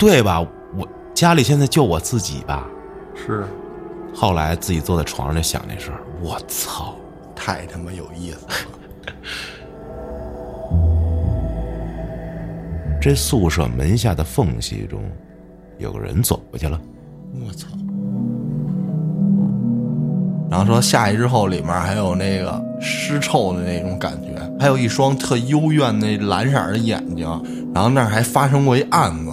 对吧？我家里现在就我自己吧。是后来自己坐在床上就想这事儿，我操！太他妈有意思了。这宿舍门下的缝隙中，有个人走过去了。我操！然后说下去之后，里面还有那个尸臭的那种感觉，还有一双特幽怨那蓝色的眼睛，然后那儿还发生过一案子。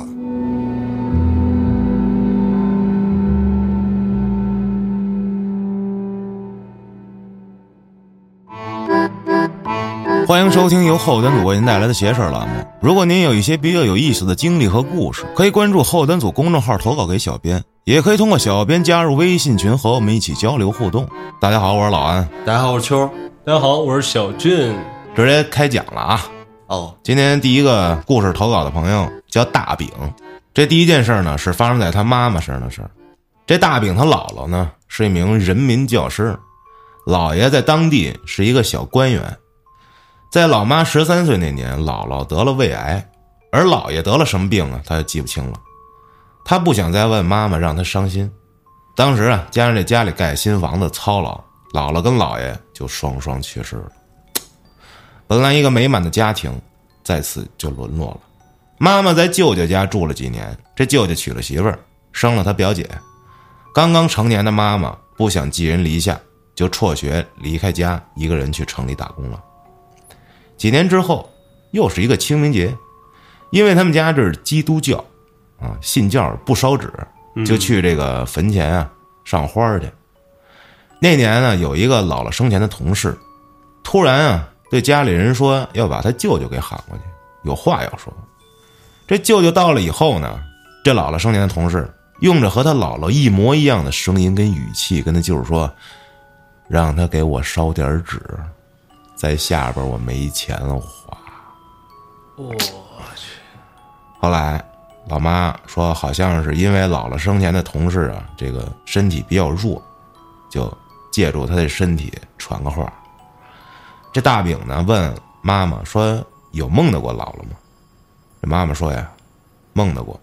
欢迎收听由后端组为您带来的邪事儿栏目。如果您有一些比较有意思的经历和故事，可以关注后端组公众号投稿给小编，也可以通过小编加入微信群和我们一起交流互动。大家好，我是老安，大家好，我是秋。大家好，我是小俊。直接开讲了啊！哦，今天第一个故事投稿的朋友叫大饼。这第一件事呢是发生在他妈妈身上的事儿。这大饼他姥姥呢是一名人民教师，姥爷在当地是一个小官员。在老妈十三岁那年，姥姥得了胃癌，而姥爷得了什么病啊？他就记不清了。他不想再问妈妈，让他伤心。当时啊，加上这家里盖新房子操劳，姥姥跟姥爷就双双去世了。本来一个美满的家庭，在此就沦落了。妈妈在舅舅家住了几年，这舅舅娶了媳妇儿，生了他表姐。刚刚成年的妈妈不想寄人篱下，就辍学离开家，一个人去城里打工了。几年之后，又是一个清明节，因为他们家这是基督教，啊，信教不烧纸，就去这个坟前啊上花去。那年呢，有一个姥姥生前的同事，突然啊对家里人说要把他舅舅给喊过去，有话要说。这舅舅到了以后呢，这姥姥生前的同事用着和他姥姥一模一样的声音跟语气跟他舅舅说，让他给我烧点纸。在下边我没钱了花，我去，后来老妈说，好像是因为姥姥生前的同事啊，这个身体比较弱，就借助他的身体传个话。这大饼呢问妈妈说：“有梦到过姥姥吗？”这妈妈说呀：“梦到过。”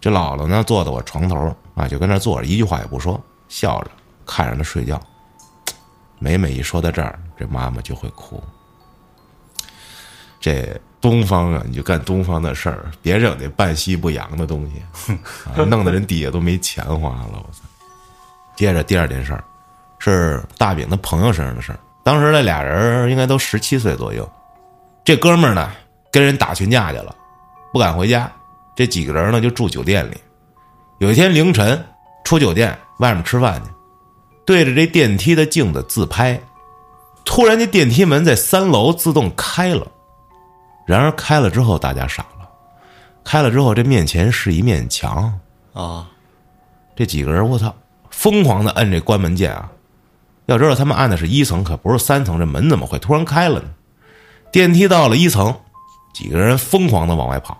这姥姥呢坐在我床头啊，就跟那坐着，一句话也不说，笑着看着他睡觉。每每一说到这儿，这妈妈就会哭。这东方啊，你就干东方的事儿，别整那半西不洋的东西，啊，弄得人底下都没钱花了。我操！接着第二件事儿，是大饼的朋友身上的事儿。当时那俩人应该都十七岁左右，这哥们儿呢跟人打群架去了，不敢回家。这几个人呢就住酒店里。有一天凌晨出酒店外面吃饭去。对着这电梯的镜子自拍，突然这电梯门在三楼自动开了。然而开了之后，大家傻了。开了之后，这面前是一面墙啊！这几个人，我操，疯狂的摁这关门键啊！要知道，他们按的是一层，可不是三层。这门怎么会突然开了呢？电梯到了一层，几个人疯狂的往外跑，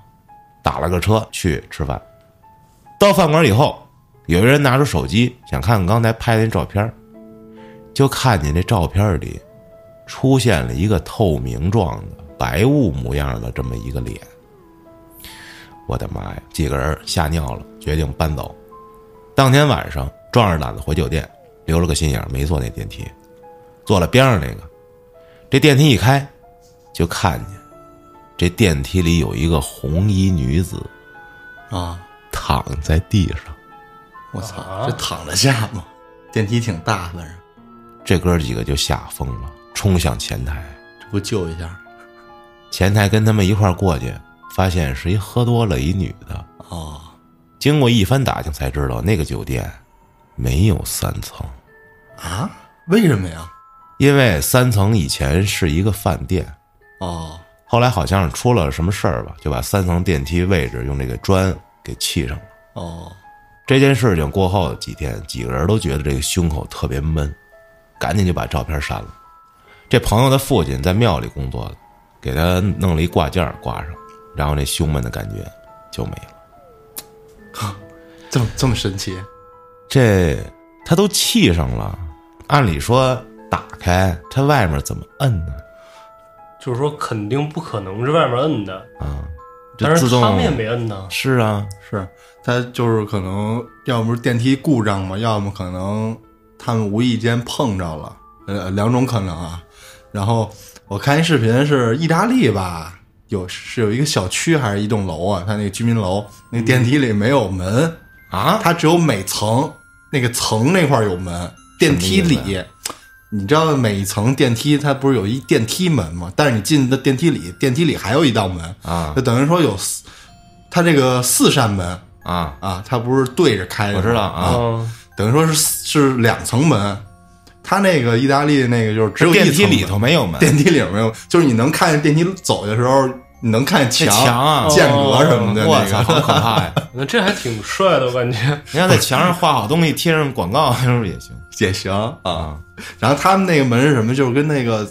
打了个车去吃饭。到饭馆以后。有人拿出手机想看看刚才拍的那照片，就看见这照片里出现了一个透明状的白雾模样的这么一个脸。我的妈呀！几个人吓尿了，决定搬走。当天晚上壮着胆子回酒店，留了个心眼没坐那电梯，坐了边上那个。这电梯一开，就看见这电梯里有一个红衣女子啊，躺在地上。我操！这躺得下吗？电梯挺大，反正这哥几个就吓疯了，冲向前台，这不救一下？前台跟他们一块过去，发现是一喝多了一女的。哦，经过一番打听才知道，那个酒店没有三层。啊？为什么呀？因为三层以前是一个饭店。哦。后来好像是出了什么事儿吧，就把三层电梯位置用这个砖给砌上了。哦。这件事情过后几天，几个人都觉得这个胸口特别闷，赶紧就把照片删了。这朋友的父亲在庙里工作，给他弄了一挂件挂上，然后这胸闷的感觉就没了。这么这么神奇？这他都气上了，按理说打开，它外面怎么摁呢？就是说肯定不可能是外面摁的，啊，就但是他们也没摁呢。是啊，是，他就是可能要么是电梯故障嘛，要么可能他们无意间碰着了，呃，两种可能啊。然后我看一视频是意大利吧，有是有一个小区还是一栋楼啊，它那个居民楼那个电梯里没有门。啊？它只有每层那个层那块儿有门，电梯里。你知道每一层电梯它不是有一电梯门吗？但是你进的电梯里，电梯里还有一道门。啊。就等于说有四，它这个四扇门，啊，啊，它不是对着开的，我知道啊。嗯，等于说是是两层门。它那个意大利那个就是只有一层电梯里头没有门，电梯里没有，就是你能看见电梯走的时候，你能看见墙、墙啊，间隔什么的我操，那个。好可怕呀！那这还挺帅的，我感觉。你要在墙上画好东西，贴上广告，是不是也行也行啊。啊？然后他们那个门是什么？就是跟那个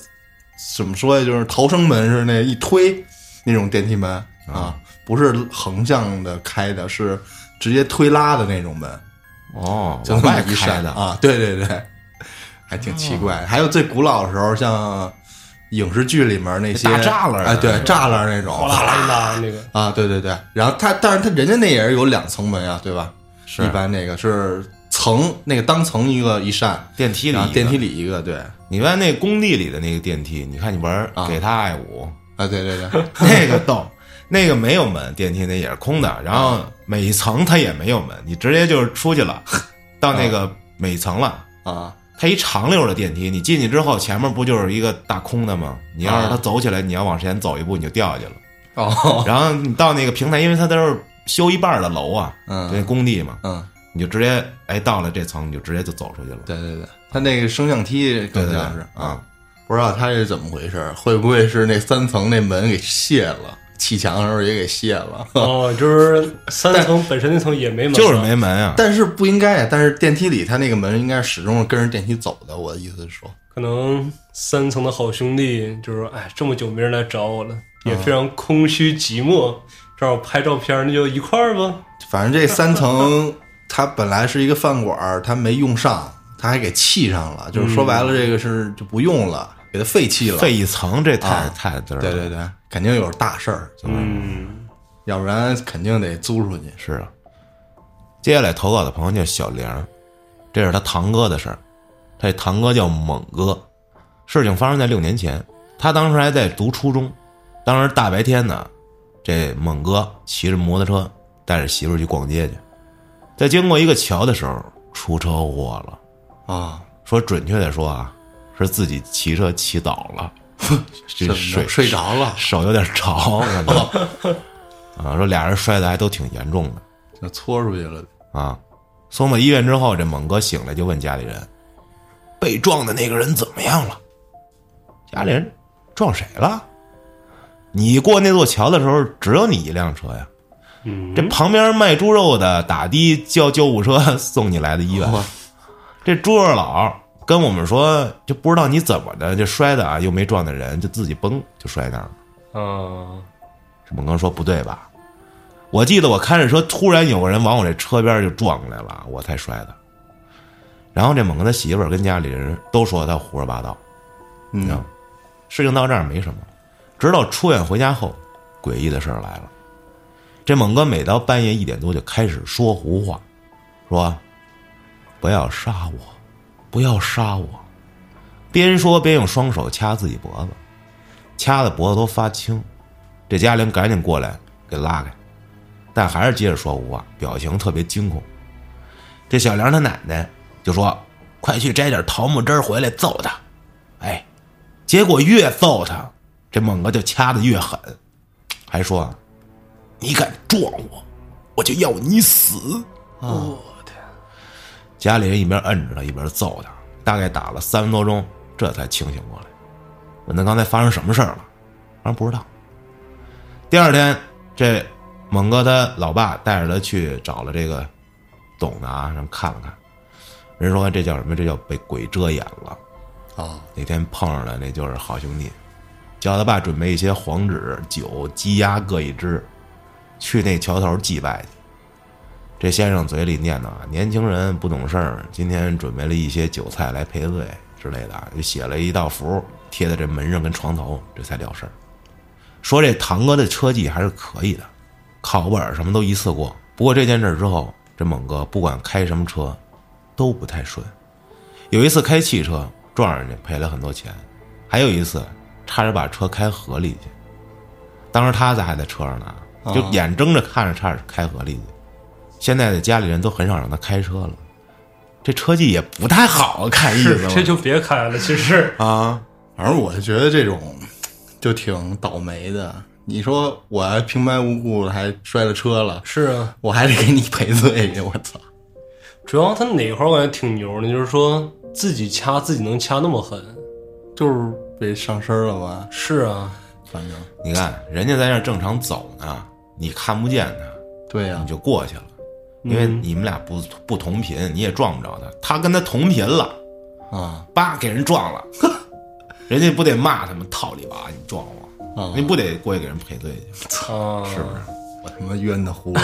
怎么说呀？就是逃生门是那一推那种电梯门啊，不是横向的开的，是直接推拉的那种门。哦，就往外那么一扇开的，啊，对对对，还挺奇怪。还有最古老的时候，像影视剧里面那些大栅栏哎，对栅栏那种，哗啦啦 那个，啊，对对对。然后他，但是他人家那也是有两层门啊，对吧？是。一般那个是层，那个当层一个一扇，电梯里电梯里一个，对，你看那工地里的那个电梯，你看你玩啊。给他爱五，啊，对对对，那个逗，那个没有门，电梯那也是空的，然后每一层它也没有门，你直接就是出去了，到那个每层了。啊，它一长溜的电梯，你进去之后，前面不就是一个大空的吗？你要是它走起来，你要往前走一步，你就掉下去了。哦，然后你到那个平台，因为它都是修一半的楼啊，嗯那工地嘛，嗯，你就直接哎到了这层，你就直接就走出去了。对对对，它那个升降梯更像是啊，不知道它是怎么回事，会不会是那三层那门给卸了，砌墙的时候也给卸了？哦，就是三层本身那层也没门，就是没门啊。但是不应该啊，但是电梯里它那个门应该始终是跟着电梯走的。我的意思是说，可能三层的好兄弟就是说，哎，这么久没人来找我了，也非常空虚寂寞，正好拍照片，那就一块儿吧。反正这三层它本来是一个饭馆儿，它没用上，它还给砌上了，就是说白了，这个是就不用了，给它废弃了。废一层，这太、啊太嘚了。对对对，肯定有大事儿，嗯，要不然肯定得租出去。是啊。接下来投稿的朋友叫小玲，这是他堂哥的事儿。他这堂哥叫猛哥，事情发生在六年前，他当时还在读初中。当时大白天呢，这猛哥骑着摩托车带着媳妇儿去逛街去，在经过一个桥的时候出车祸了。啊，说准确的说啊，是自己骑车骑倒了，这怎么睡着睡着了手有点着，感觉 啊，说俩人摔的还都挺严重的。就搓出去了。啊，送到医院之后，这猛哥醒来就问家里人：“被撞的那个人怎么样了？”家里人撞谁了？你过那座桥的时候，只有你一辆车呀。嗯这旁边卖猪肉的打的叫救护车 送你来的医院。哇这猪肉佬跟我们说，就不知道你怎么的，就摔的啊，又没撞的人，就自己崩就摔那儿了。嗯，这猛哥说不对吧？我记得我开着车，突然有个人往我这车边就撞过来了，我才摔的。然后这猛哥他媳妇儿跟家里人都说他胡说八道，嗯啊，事情到这儿没什么，直到出院回家后，诡异的事儿来了。这猛哥每到半夜一点多就开始说胡话，说：“不要杀我，不要杀我。”边说边用双手掐自己脖子，掐的脖子都发青。这嘉玲赶紧过来给拉开，但还是接着说胡话，表情特别惊恐。这小梁他奶奶就说：“快去摘点桃木枝儿回来揍他。”哎，结果越揍他，这猛哥就掐的越狠，还说：“你敢撞我，我就要你死。”我天，家里人一边摁着他，一边揍他，大概打了三分多钟，这才清醒过来。问他刚才发生什么事儿了，他说不知道。第二天，这猛哥他老爸带着他去找了这个懂的啊，让看了看。人说这叫什么？这叫被鬼遮眼了。啊，那天碰上了那就是好兄弟，叫他爸准备一些黄纸、酒、鸡鸭各一只，去那桥头祭拜去。这先生嘴里念叨啊：“年轻人不懂事儿，今天准备了一些酒菜来赔罪。”之类的啊，就写了一道符贴在这门上跟床头，这才了事儿。说这堂哥的车技还是可以的，考本儿什么都一次过。不过这件事儿之后，这猛哥不管开什么车，都不太顺。有一次开汽车撞上去，赔了很多钱；还有一次差点把车开河里去。当时他在还在车上呢，就眼睁着看着差点开河里去。现在的家里人都很少让他开车了，这车技也不太好，看意思这就别开了。其实啊，反正我就觉得这种就挺倒霉的。你说我还平白无故的还摔了车了，是啊，我还得给你赔罪去，我操！主要他哪块儿我感觉挺牛的，就是说自己掐自己能掐那么狠。就是被上身了吧？是啊，反正你看人家在那正常走呢，你看不见他，对呀、你就过去了，因为你们俩不不同频，你也撞不着他。他跟他同频了，啊，叭给人撞了，人家不得骂他们套里吧？你撞我，啊你不得过去给人赔罪去？啊，是不是？我他妈冤的糊涂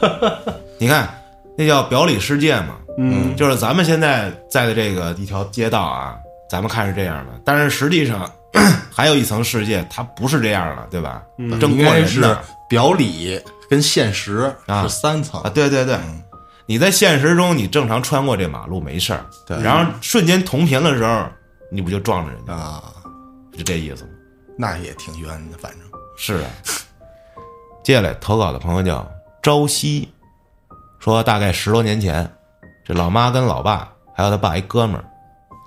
的。你看那叫表里世界嘛，嗯，就是咱们现在在的这个一条街道啊，咱们看是这样的，但是实际上 还有一层世界，它不是这样的，对吧？正应该是过人呢表里跟现实啊是三层。啊，对对对，你在现实中你正常穿过这马路没事儿，对。然后瞬间同频的时候，你不就撞着人家，啊，就这意思吗？那也挺冤的，反正。是啊。接下来投稿的朋友叫朝夕，说大概十多年前，这老妈跟老爸还有他爸一哥们儿，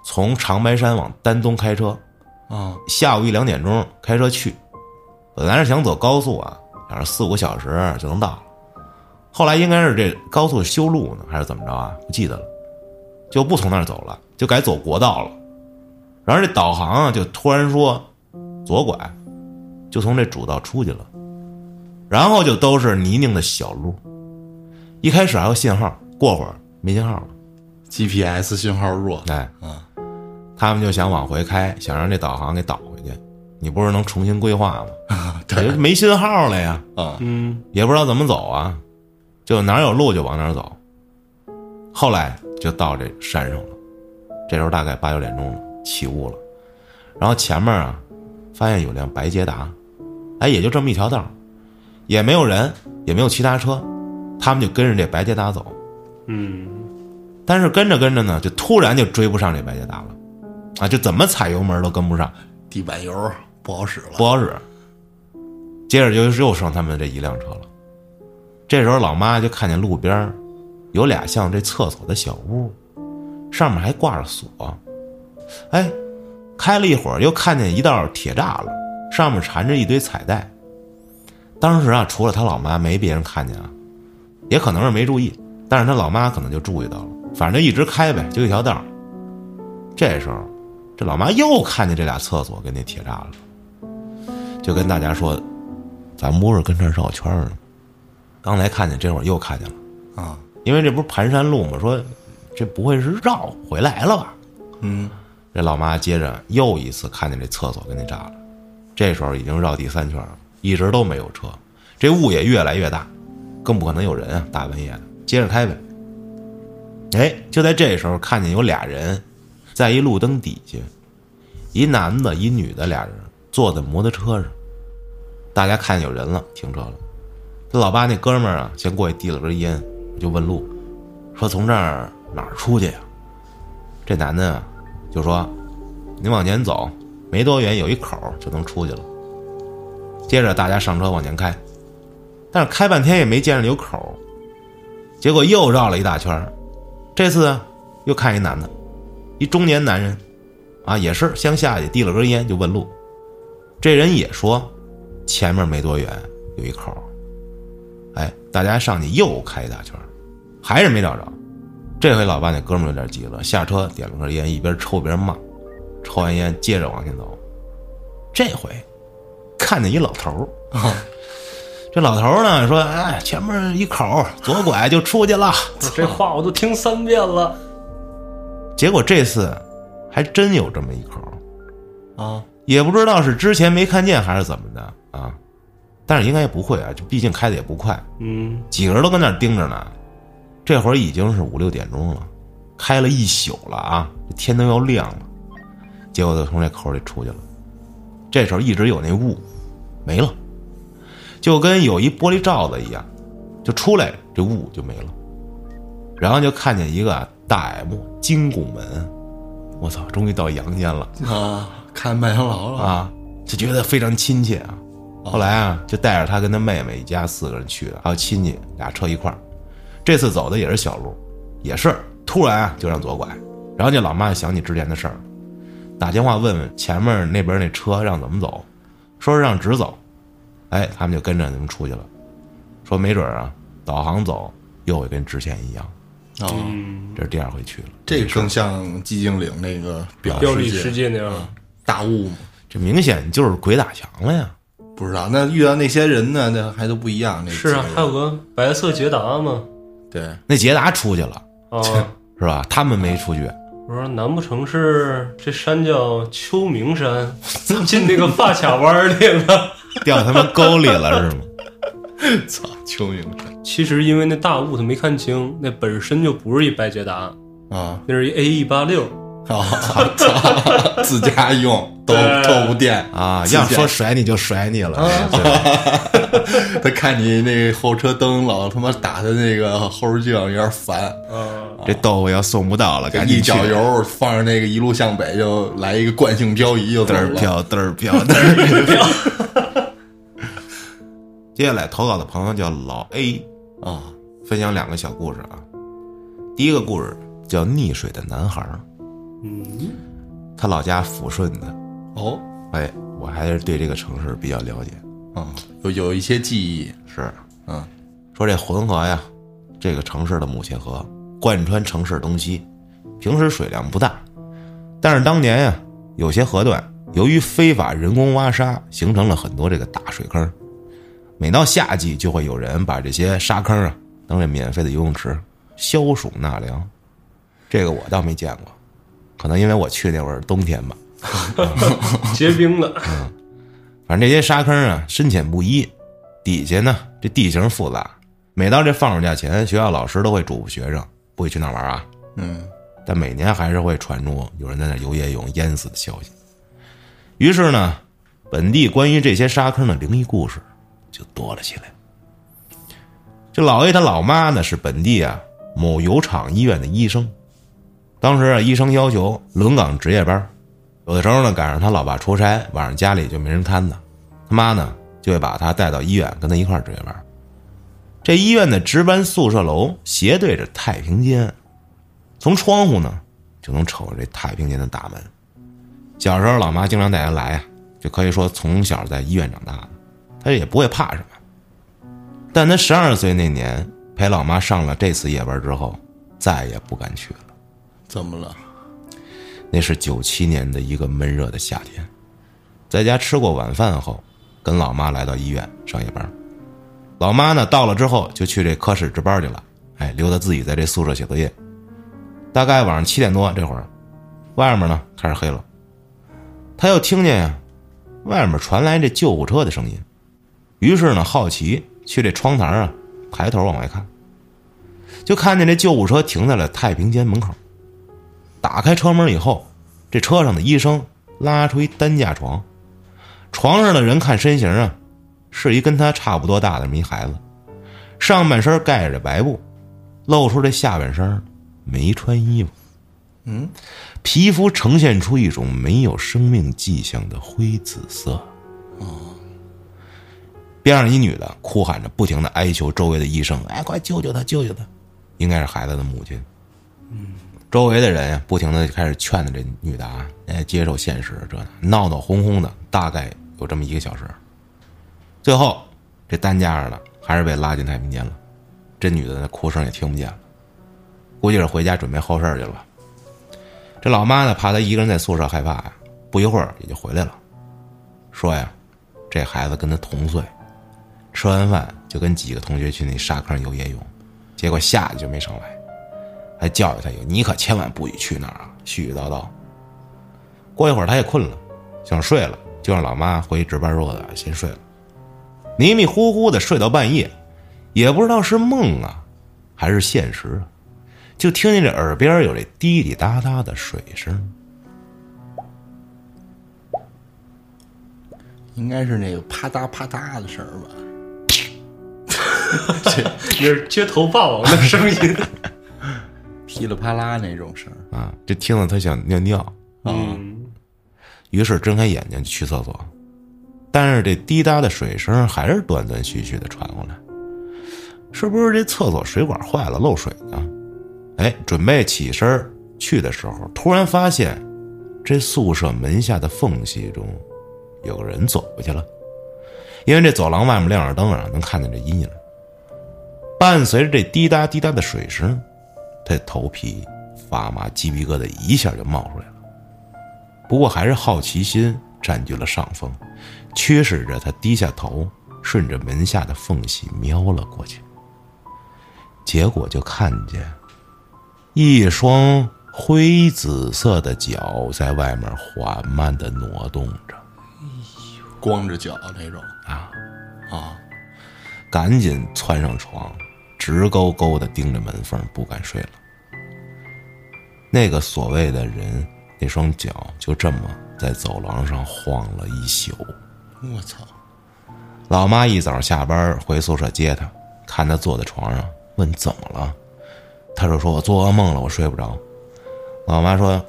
从长白山往丹东开车，啊下午一两点钟开车去，本来是想走高速啊，想着四五个小时就能到了。后来应该是这高速修路呢，还是怎么着啊？不记得了，就不从那儿走了，就改走国道了。然后这导航啊，就突然说左拐，就从这主道出去了，然后就都是泥泞的小路。一开始还有信号，过会儿没信号了。，GPS 信号弱哎，啊他们就想往回开，想让这导航给导回去。你不是能重新规划吗？啊，这对没信号了呀，啊嗯，也不知道怎么走啊，就哪有路就往哪走。后来就到这山上了，这时候大概八九点钟了，起雾了。然后前面啊，发现有辆白捷达，哎，也就这么一条道，也没有人，也没有其他车，他们就跟着这白捷达走。嗯，但是跟着跟着呢，就突然就追不上这白捷达了，啊，就怎么踩油门都跟不上，地板油不好使了不好使。接着就又剩他们这一辆车了。这时候老妈就看见路边有俩像这厕所的小屋，上面还挂着锁。哎，开了一会儿又看见一道铁栅栏，上面缠着一堆彩带。当时啊，除了他老妈，没别人看见啊，也可能是没注意，但是他老妈可能就注意到了。反正就一直开呗，就一条道。这时候，这老妈又看见这俩厕所跟那铁栅栏了，就跟大家说：“咱们不是跟这儿绕圈儿呢，刚才看见，这会儿又看见了。啊，因为这不是盘山路吗？说这不会是绕回来了吧？嗯这老妈接着又一次看见这厕所跟那栅栏，这时候已经绕第三圈了，一直都没有车，这雾也越来越大，更不可能有人啊！大半夜的，接着开呗。哎，就在这时候，看见有俩人，在一路灯底下，一男的，一女的，俩人坐在摩托车上。大家看见有人了，停车了。这老爸那哥们儿啊，先过去递了根烟，就问路，说从这儿哪儿出去呀、这男的啊就说：“你往前走，没多远有一口就能出去了。”接着大家上车往前开，但是开半天也没见着有口，结果又绕了一大圈这次又看一男的，一中年男人，啊，也是先下去递了根烟就问路。这人也说，前面没多远有一口儿。哎，大家上去又开一大圈还是没找着。这回老爸那哥们儿有点急了，下车点了根烟，一边抽一边骂。抽完烟，接着往前走。这回看见一老头儿，这老头儿呢说：“哎，前面一口，左拐就出去了。这话我都听三遍了。”结果这次还真有这么一口，啊，也不知道是之前没看见还是怎么的啊，但是应该也不会啊，就毕竟开的也不快，嗯，几个人都跟那盯着呢。这会儿已经是五六点钟了，开了一宿了啊，这天都要亮了。结果就从这口里出去了。这时候一直有那雾，没了，就跟有一玻璃罩子一样，就出来这雾就没了。然后就看见一个大 M 金拱门，我操，终于到阳间了。啊，看麦当劳了。啊，就觉得非常亲切啊。后来啊，就带着他跟他妹妹一家四个人去的，还有亲戚俩车一块儿。这次走的也是小路，也是。突然啊就让左拐，然后这老妈就想起之前的事儿，打电话问问前面那边那车让怎么走，说是让直走，哎，他们就跟着你们出去了，说没准啊导航走又会跟之前一样。哦，这是第二回去了，这更像寂静岭那个表表里世世界那样，大雾嘛。这明显就是鬼打墙了呀！不知道那遇到那些人呢，那还都不一样。那是啊还有个白色捷达嘛，对，那捷达出去了啊，是吧？他们没出去，我说难不成是这山叫秋名山，进那个发卡弯里了？掉他妈沟里了是吗？操，秋名山其实因为那大雾他没看清，那本身就不是一白捷达，啊，那是一 A E 八六。啊，操，自家用 都对。都不电啊，要说甩你就甩你了，他看你那后车灯老他妈打他那个后视镜，有点烦。啊，这豆腐要送不到了，赶紧一脚油放着那个一路向北，就来一个惯性漂移，就走了。嘚儿飘嘚儿飘嘚儿飘。接下来投稿的朋友叫老 A，啊，分享两个小故事啊。第一个故事叫《溺水的男孩》，嗯，他老家抚顺的，哦，哎，我还是对这个城市比较了解。啊，有有一些记忆，是，嗯，说这浑河呀，这个城市的母亲河贯穿城市东西，平时水量不大，但是当年呀，有些河段由于非法人工挖沙，形成了很多这个大水坑。每到夏季，就会有人把这些沙坑啊当这免费的游泳池，消暑纳凉。这个我倒没见过，可能因为我去那会儿冬天吧。结冰了，嗯反正这些沙坑啊深浅不一，底下呢这地形复杂。每到这放暑假前，学校老师都会嘱咐学生不许去那玩啊。嗯，但每年还是会传出有人在那游野泳淹死的消息。于是呢，本地关于这些沙坑的灵异故事就多了起来。这老 A 他老妈呢是本地啊某油厂医院的医生，当时啊医生要求轮岗值夜班，有的时候呢赶上他老爸出差，晚上家里就没人看他，他妈呢就会把他带到医院跟他一块值夜班。这医院的值班宿舍楼斜对着太平间，从窗户呢就能瞅着这太平间的大门。小时候，老妈经常带他来啊，就可以说从小在医院长大的，他也不会怕什么。但他十二岁那年陪老妈上了这次夜班之后，再也不敢去了。怎么了？那是九七年的一个闷热的夏天，在家吃过晚饭后，跟老妈来到医院上夜班。老妈呢到了之后就去这科室值班去了，哎，留他自己在这宿舍写作业。大概晚上七点多这会儿，外面呢开始黑了，他又听见呀，外面传来这救护车的声音，于是呢好奇去这窗台啊抬头往外看，就看见这救护车停在了太平间门口。打开车门以后，这车上的医生拉出一担架床，床上的人看身形啊，是一跟他差不多大的这么一孩子，上半身盖着白布，露出这下半身没穿衣服，嗯，皮肤呈现出一种没有生命迹象的灰紫色。边上一女的哭喊着，不停的哀求周围的医生：“哎，快救救他，救救他！”应该是孩子的母亲。周围的人呀，不停的开始劝着这女的啊，哎，接受现实，这闹闹哄哄的，大概有这么一个小时。最后，这担架上的还是被拉进太平间了，这女的那哭声也听不见了，估计是回家准备后事去了吧。这老妈呢，怕她一个人在宿舍害怕呀，不一会儿也就回来了，说呀，这孩子跟她同岁，吃完饭就跟几个同学去那沙坑游野泳，结果下去就没上来。还教育他一个：“你可千万不许去那儿啊！”絮絮叨叨。过一会儿他也困了，想睡了，就让老妈回去值班说的先睡了。迷迷糊糊的睡到半夜，也不知道是梦啊，还是现实，就听见这耳边有这滴滴答答的水声。应该是那个啪嗒啪嗒的声儿吧？那是街头霸王的声音。噼里啪啦那种声儿。啊，这听了他想尿尿，嗯，于是睁开眼睛去厕所，但是这滴答的水声还是断断续续的传过来，是不是这厕所水管坏了漏水呢？哎，准备起身去的时候，突然发现这宿舍门下的缝隙中有个人走过去了，因为这走廊外面亮着灯啊，能看见这阴影。伴随着这滴答滴答的水声，他头皮发麻，鸡皮疙瘩一下就冒出来了。不过还是好奇心占据了上风，驱使着他低下头，顺着门下的缝隙瞄了过去。结果就看见一双灰紫色的脚在外面缓慢的挪动着。光着脚那种啊啊，赶紧窜上床，直勾勾的盯着门缝，不敢睡了。那个所谓的人，那双脚就这么在走廊上晃了一宿。我操！老妈一早下班回宿舍接他，看他坐在床上，问怎么了，他就说：“我做噩梦了，我睡不着。”老妈说：“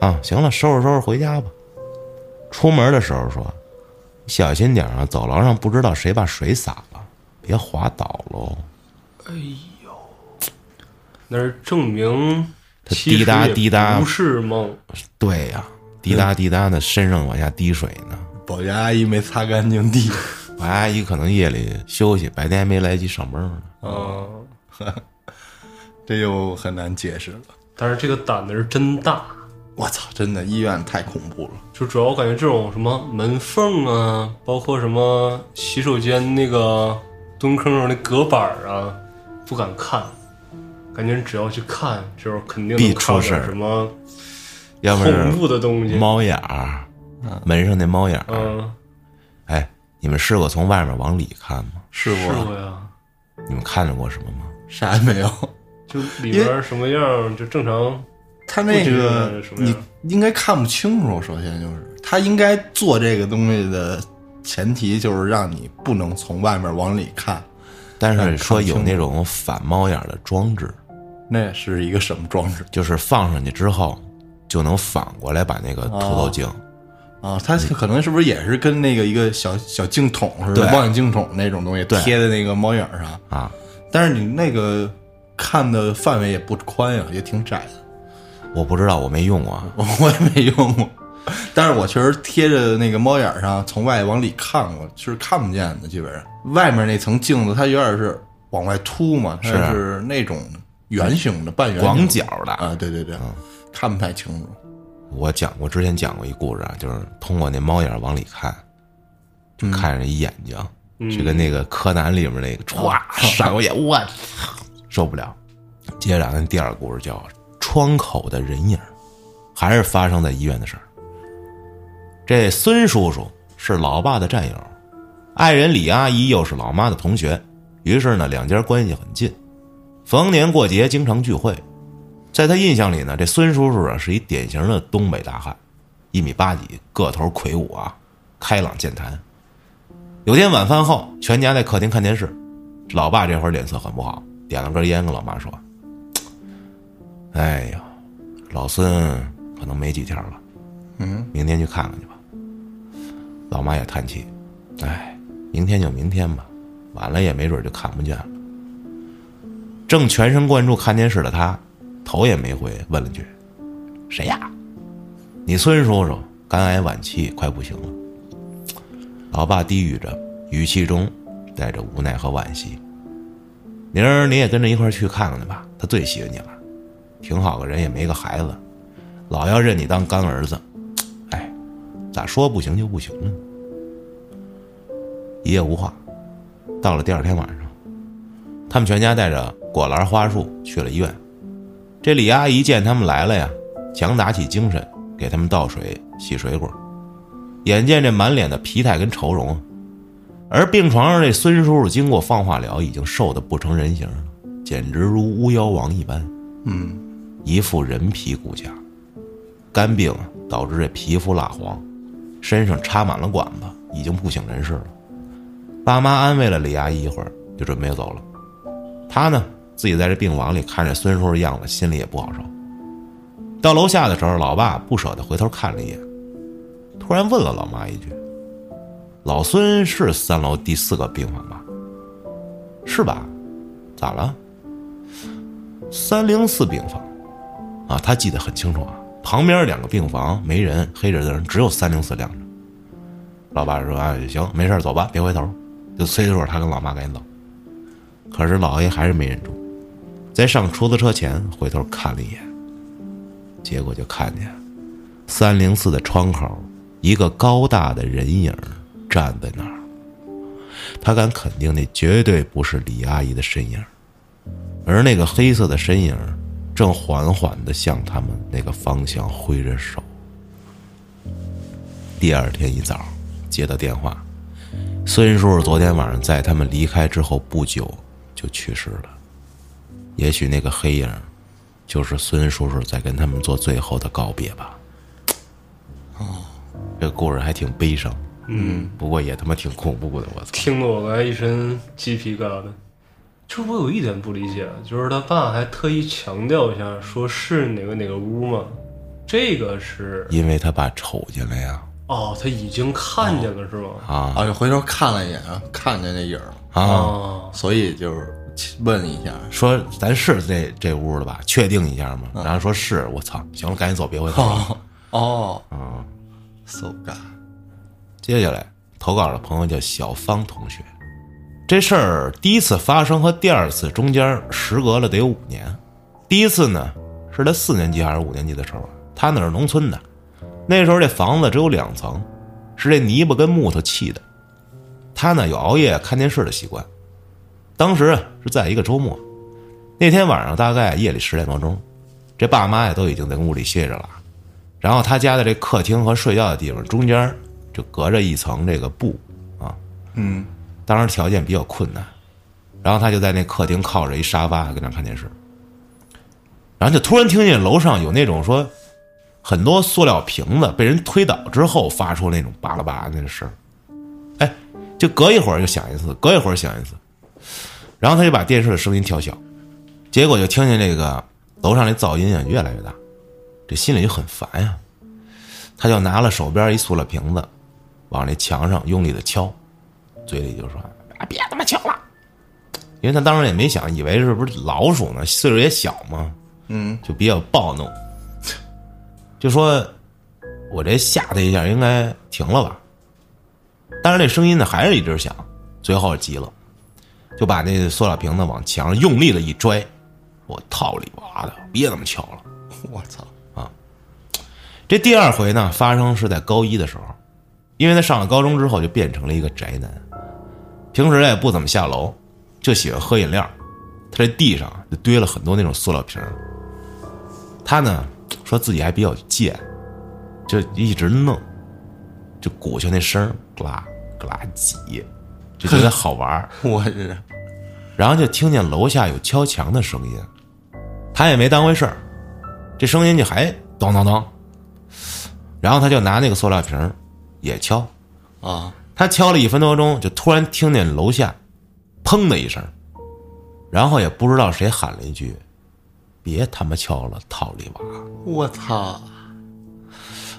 啊，行了，收拾收拾回家吧。”出门的时候说：“小心点啊，走廊上不知道谁把水洒了，别滑倒喽。那是证明他滴答滴答不是梦。”对呀、滴答滴答的，身上往下滴水呢。保洁阿姨没擦干净地，保洁阿姨可能夜里休息，白天还没来及上班呢。啊，这就很难解释了。但是这个胆子是真大，我操，真的医院太恐怖了。就主要我感觉这种什么门缝啊，包括什么洗手间那个蹲坑上的隔板啊，不敢看，感觉只要去看，就是肯定必能看到出事什么要不恐怖的东西。猫眼儿，门上那猫眼儿。嗯，哎，你们试过从外面往里看吗？试过过呀，你们看着过什么吗？啥也没有。就里边什么样，就正常。他那个你是什么样应该看不清楚，首先就是他应该做这个东西的前提就是让你不能从外面往里看，但哎是说有那种反猫眼儿的装置，那是一个什么装置就是放上去之后，就能反过来把那个凸透镜。啊？它可能是不是也是跟那个一个小小镜筒似的，对望远镜筒那种东西对贴在那个猫眼上？啊，但是你那个看的范围也不宽呀，也挺窄的。我不知道，我没用过啊。我也没用过，但是我确实贴着那个猫眼上，从外往里看过，是看不见的，基本上。外面那层镜子它有点是往外凸嘛，它是是那种圆形的、半圆广角的啊，对对对，看不太清楚。我讲过，之前讲过一故事啊，就是通过那猫眼儿往里看，就看着一眼睛，就跟那个柯南里面那个歘闪过眼，我操受不了。接着啊，那第二个故事叫《窗口的人影》，还是发生在医院的事儿。这孙叔叔是老爸的战友，爱人李阿姨又是老妈的同学，于是呢，两家关系很近，逢年过节经常聚会。在他印象里呢，这孙叔叔啊是一典型的东北大汉，一米八几，个头魁梧啊，开朗健谈。有天晚饭后，全家在客厅看电视，老爸这会儿脸色很不好，点了根烟，跟老妈说：“哎呀，老孙可能没几天了，嗯，明天去看看去吧。”老妈也叹气：“哎，明天就明天吧，晚了也没准就看不见了。”正全神贯注看电视的他，头也没回，问了句：“谁呀？”你孙叔叔肝癌晚期，快不行了。老爸低语着，语气中带着无奈和惋惜。明儿你也跟着一块去看看去吧，他最喜欢你了，挺好个人，也没个孩子，老要认你当干儿子。哎，咋说不行就不行了呢？一夜无话。到了第二天晚上，他们全家带着果篮花束去了医院。这李阿姨见他们来了呀，强打起精神给他们倒水、洗水果。眼见这满脸的疲态跟愁容，而病床上这孙叔叔经过放化疗，已经瘦得不成人形了，简直如巫妖王一般。嗯，一副人皮骨架，肝病啊导致这皮肤蜡黄，身上插满了管子，已经不省人事了。爸妈安慰了李阿姨一会儿，就准备走了。他呢，自己在这病房里看着孙叔的样子，心里也不好受。到楼下的时候，老爸不舍得回头看了一眼，突然问了老妈一句：“老孙是三楼第四个病房吧？是吧？咋了？三零四病房啊，他记得很清楚啊。旁边两个病房没人，黑着灯，只有三零四亮着。老爸说：“啊，行，没事，走吧，别回头。”就催着他跟老妈赶紧走。可是老爷还是没忍住，在上出租车前回头看了一眼，结果就看见三零四的窗口一个高大的人影站在那儿。他敢肯定，那绝对不是李阿姨的身影，而那个黑色的身影正缓缓的向他们那个方向挥着手。第二天一早，接到电话，孙叔叔昨天晚上在他们离开之后不久就去世了。也许那个黑影，就是孙叔叔在跟他们做最后的告别吧。哦，这个故事还挺悲伤，嗯，不过也他妈挺恐怖的，我操！听得我来一身鸡皮疙瘩。就是我有一点不理解，就是他爸还特意强调一下，说是哪个哪个屋吗？这个是因为他爸瞅见了呀，哦，他已经看见了是吗？啊啊，就回头看了一眼，看见那影儿了，啊，哦，所以就是问一下，说咱是这这屋了吧？确定一下吗。然后说是，我操，行了，赶紧走，别回头了。哦嗯，，so god，接下来投稿的朋友叫小芳同学，这事儿第一次发生和第二次中间时隔了得有五年。第一次呢是他四年级还是五年级的时候，他那是农村的，那时候这房子只有两层，是这泥巴跟木头砌的。他呢有熬夜看电视的习惯，当时是在一个周末，那天晚上大概夜里十点多钟，这爸妈呀都已经在屋里歇着了，然后他家的这客厅和睡觉的地方中间就隔着一层这个布啊，嗯，当时条件比较困难，然后他就在那客厅靠着一沙发跟那看电视，然后就突然听见楼上有那种说很多塑料瓶子被人推倒之后发出那种巴拉巴拉那个声，哎，就隔一会儿就响一次，隔一会儿响一次，然后他就把电视的声音调小，结果就听见这个楼上这噪音啊越来越大，这心里就很烦呀，他就拿了手边一塑料瓶子，往那墙上用力的敲，嘴里就说：“啊，别他妈敲了！”因为他当时也没想，以为是不是老鼠呢，岁数也小嘛，嗯，就比较暴怒，就说：“我这吓他一下，应该停了吧？”但是那声音呢，还是一直响，最后急了，就把那塑料瓶子往墙上用力的一拽，我套你妈的，别他妈敲了！我操。啊，这第二回呢，发生是在高一的时候，因为他上了高中之后就变成了一个宅男，平时也不怎么下楼，就喜欢喝饮料。他这地上就堆了很多那种塑料瓶他呢说自己还比较贱，就一直弄，就鼓起那声儿，咯啦咯啦挤，就觉得好玩儿。我日然后就听见楼下有敲墙的声音，他也没当回事儿，这声音就还咚咚咚，然后他就拿那个塑料瓶儿也敲，啊，他敲了一分多钟，就突然听见楼下砰的一声，然后也不知道谁喊了一句：“别他妈敲了，套里娃！”我操，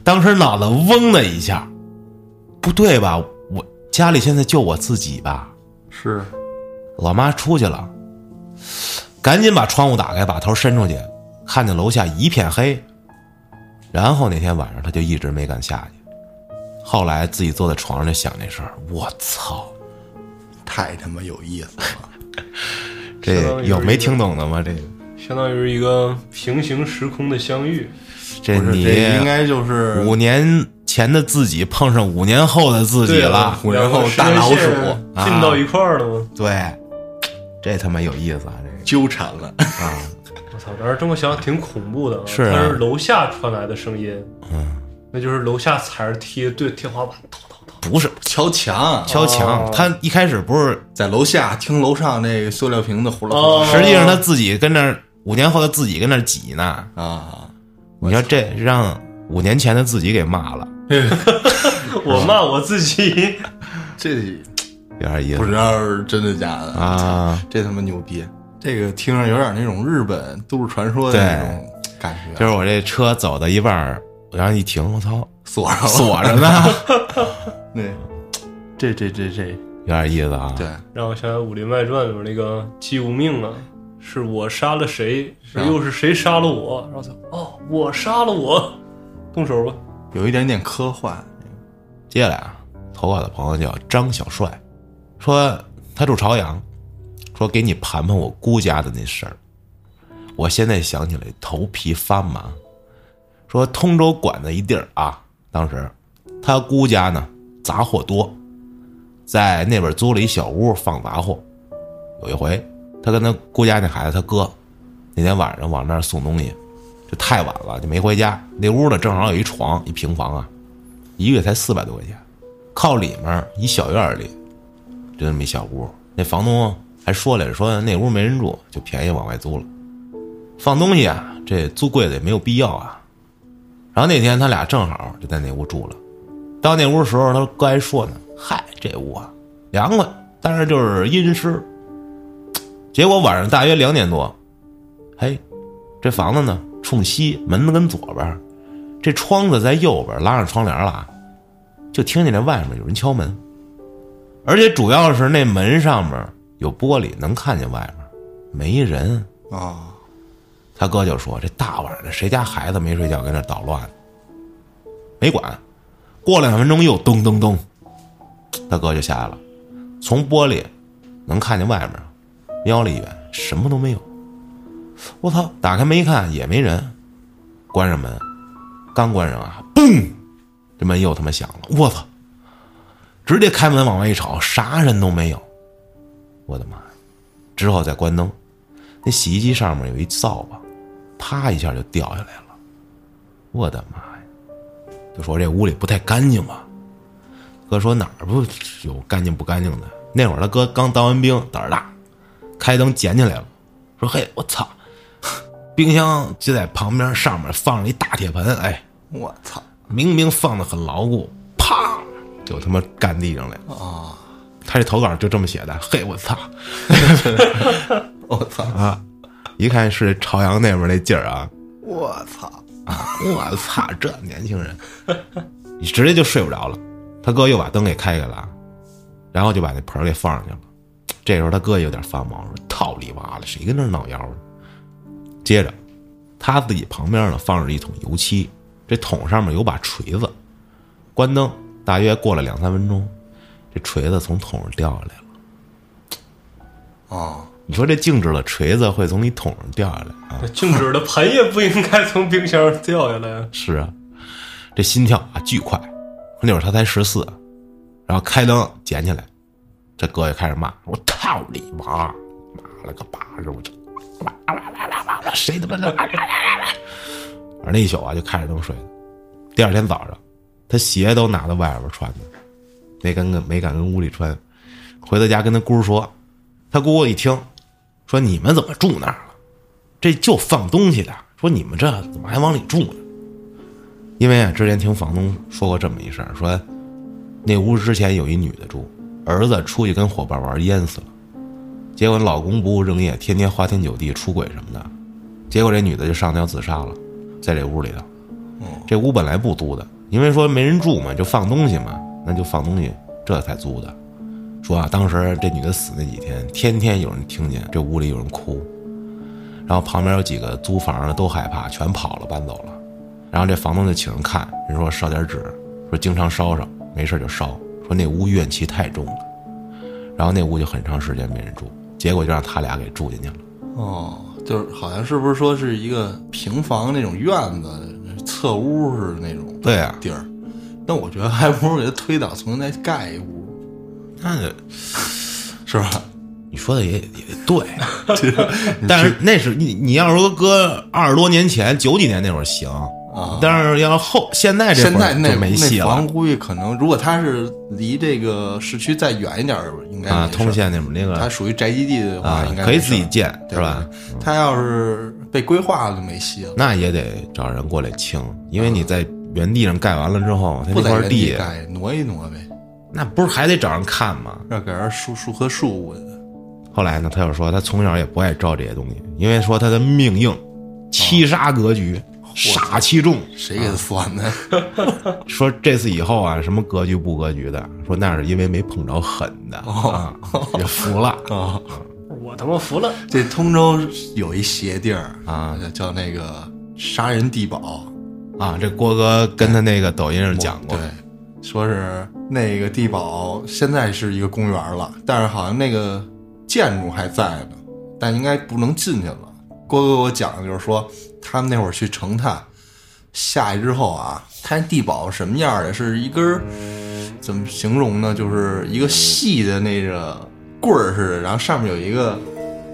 当时脑子嗡的一下，不对吧？我家里现在就我自己吧？是老妈出去了，赶紧把窗户打开，把头伸出去，看见楼下一片黑。然后那天晚上他就一直没敢下去。后来自己坐在床上就想这事儿，我操，太他妈有意思了，这有没听懂的吗？这个相当于一个平行时空的相遇。这你这应该就是五年前的自己碰上五年后的自己了，五年后大老鼠进到一块儿了吗？对，这他妈有意思啊！这纠缠了，啊，我操！但是这么想挺恐怖的啊。是啊它是楼下传来的声音，嗯，那就是楼下踩着梯对天花板咚咚咚。不是敲墙，敲墙，哦他一开始不是，在楼下听楼上那个塑料瓶子呼啦呼哦啦实际上他自己跟那儿五年后他自己跟那儿挤呢。啊，你说这让五年前的自己给骂了，我骂我自己，这有点意思不知道是真的假的，啊。这他妈牛逼！这个听着有点那种日本都市传说的那种感觉，就是我这车走到一半儿，然后一停，我操，锁上了。锁着呢，那，这这这这，有点意思啊。对，让我想想《武林外传》里边那个姬无命啊，是我杀了谁，啊又是谁杀了我？然后他哦，我杀了我，动手吧。有一点点科幻。接下来啊，投稿的朋友叫张小帅，说他住朝阳，说给你盘盘我姑家的那事儿。我现在想起来头皮发麻。说通州管的一地儿啊，当时他姑家呢杂货多，在那边租了一小屋放杂货。有一回，他跟他姑家那孩子他哥，那天晚上往那儿送东西，这太晚了就没回家。那屋呢正好有一床，一平房啊，一个月才四百多块钱，靠里面一小院里，就那么一小屋。那房东还说来着，说那屋没人住，就便宜往外租了。放东西啊，这租柜子也没有必要啊。然后那天他俩正好就在那屋住了。到那屋的时候，他哥还说呢：“嗨，这屋啊凉快，但是就是阴湿。”结果晚上大约两点多，嘿，这房子呢冲西，门子跟左边，这窗子在右边，拉上窗帘了，就听见这外面有人敲门，而且主要是那门上面有玻璃，能看见外面，没人。啊，他哥就说：“这大晚上的，谁家孩子没睡觉，跟那捣乱？”没管，过两分钟又咚咚咚，他哥就下来了，从玻璃能看见外面，瞄了一眼，什么都没有。我操！打开门一看，也没人，关上门，刚关上啊，嘣，这门又他妈响了。我操！直接开门往外一瞅，啥人都没有。我的妈呀！之后再关灯。那洗衣机上面有一扫把，啪一下就掉下来了。我的妈呀！就说这屋里不太干净吧？哥说哪儿不有干净不干净的？那会儿他哥刚当完兵，胆儿大，开灯捡起来了，说：“嘿，我操！冰箱就在旁边，上面放了一大铁盆，哎，我操明明放的很牢固，啪就他妈干地上来了。啊！他这投稿就这么写的，嘿，我操！我操！啊，一看是朝阳那边那劲儿啊，我操啊！我操，这年轻人，你直接就睡不着了。他哥又把灯给开开了，然后就把那盆儿给放上去了。这时候他哥有点发毛，说：“套里娃了，谁跟那儿闹妖呢？”接着，他自己旁边呢放着一桶油漆，这桶上面有把锤子。关灯，大约过了两三分钟，这锤子从桶上掉下来了。啊！你说这静止的锤子会从你桶上掉下来啊？这静止的盆也不应该从冰箱上掉下来啊！是啊，这心跳啊巨快。那会儿他才十四，然后开灯捡起来，这哥就开始骂：“我操你妈！妈了个巴子！我这，哇哇哇哇哇哇！谁他妈的！”反正那一宿啊就开着灯睡的。第二天早上，他鞋都拿到外边穿的，没敢跟没敢跟屋里穿。回到家跟他姑说，他姑一听，说：“你们怎么住那儿了？这就放东西的。说你们这怎么还往里住呢？”因为啊，之前听房东说过这么一事儿，说那屋之前有一女的住，儿子出去跟伙伴玩淹死了，结果老公不务正业，天天花天酒地、出轨什么的，结果这女的就上吊自杀了，在这屋里头。这屋本来不租的，因为说没人住嘛，就放东西嘛，那就放东西，这才租的。说啊，当时这女的死那几天，天天有人听见这屋里有人哭，然后旁边有几个租房的都害怕，全跑了，搬走了。然后这房东就请人看，人说烧点纸，说经常烧烧，没事就烧，说那屋怨气太重了。然后那屋就很长时间没人住，结果就让他俩给住进去了。哦，就是好像是不是说是一个平房那种院子，侧屋似的那种对啊，地儿？那我觉得还不如给他推倒，重新再盖一屋，那 是吧？你说的也也对，但是那是你你要说搁二十多年前九几年那会儿行啊但是要后现在这现在那没戏了房了估计可能，如果它是离这个市区再远一点儿，应该啊，通县那边那个它属于宅基地的话，啊应该可以自己建是吧？它要是被规划了，就没戏了。那也得找人过来清，因为你在原地上盖完了之后，他那块地，地，挪一挪呗，那不是还得找人看吗？要给人树树棵树的。后来呢，他又说他从小也不爱招这些东西，因为说他的命硬，七杀格局，煞气重。谁给他算的？说这次以后啊，什么格局不格局的，说那是因为没碰着狠的啊，也服了啊，我他妈服了，这通州有一邪地儿啊，叫那个杀人地堡，啊！这郭哥跟他那个抖音上讲过对，，说是那个地堡现在是一个公园了，但是好像那个建筑还在呢，但应该不能进去了。郭哥给我讲的就是说，他们那会儿去成探下去之后啊，他那地堡什么样的？是一根儿怎么形容呢？就是一个细的那个棍儿似的，然后上面有一个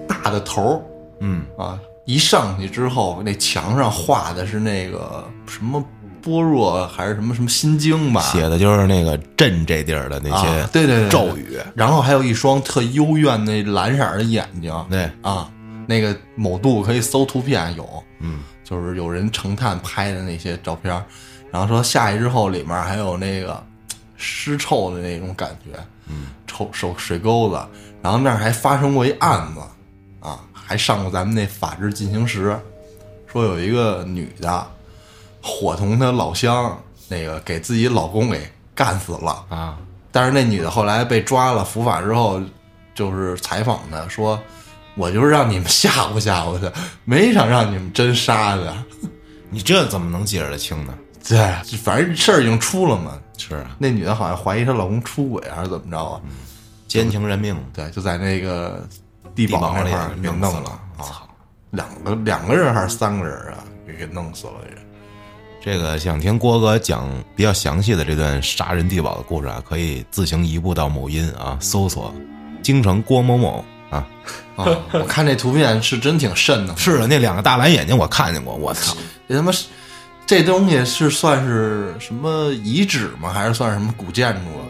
大的头儿，嗯啊，一上去之后，那墙上画的是那个什么般若还是什么什么心经吧，写的就是那个镇这地儿的那些啊对对对对。咒语，然后还有一双特幽怨那蓝色的眼睛，对，啊，那个某度可以搜图片有，嗯，就是有人成探拍的那些照片，然后说下去之后里面还有那个尸臭的那种感觉，嗯，臭手水沟子，然后那儿还发生过一案子，啊，还上过咱们那法制进行时，说有一个女的伙同她老乡，那个给自己老公给干死了，啊，但是那女的后来被抓了，伏法之后，就是采访她说：“我就是让你们吓唬吓唬她，没想让你们真杀的。你这怎么能解释得清呢？”对，反正事儿已经出了嘛。是啊，那女的好像怀疑她老公出轨还是怎么着啊？奸情人命，对，就在那个地地堡那块儿给弄死了啊！操！两个两个人还是三个人啊？给给弄死了也。这个想听郭哥讲比较详细的这段杀人地堡的故事啊，可以自行移步到某音啊，搜索“京城郭某某”啊。啊，我看这图片是真挺瘆的，是的，那两个大蓝眼睛我看见过，我操！这他妈是这东西是算是什么遗址吗？还是算什么古建筑啊？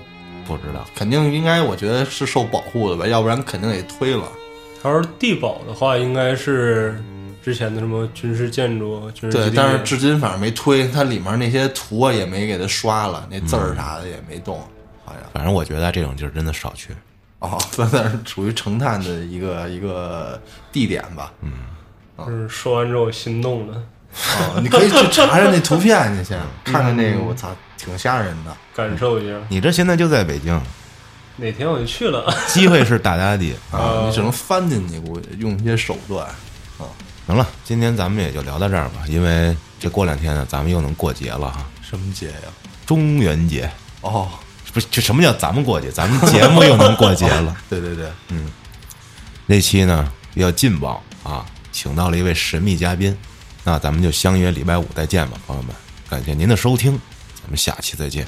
不知道，肯定应该，我觉得是受保护的吧，要不然肯定得推了。他要是地堡的话，应该是之前的什么军事建筑、军事对但是至今反正没推，它里面那些图啊也没给它刷了，那字儿啥的也没动，好像。反正我觉得这种地儿真的少去。哦，算是属于成探的一个一个地点吧。嗯，就是说完之后心动了，哦，你可以去查查那图片去，先看看那个，我操，挺吓人的。感受一下。你这现在就在北京，哪天我就去了。机会是大大的啊。啊，你只能翻进去，估计用一些手段。行了，今天咱们也就聊到这儿吧，因为这过两天呢，咱们又能过节了哈，什么节呀？中元节。哦，不是，这什么叫咱们过节？咱们节目又能过节了。对对对，嗯那期呢比较劲爆啊，请到了一位神秘嘉宾，那咱们就相约礼拜五再见吧，朋友们，感谢您的收听，咱们下期再见。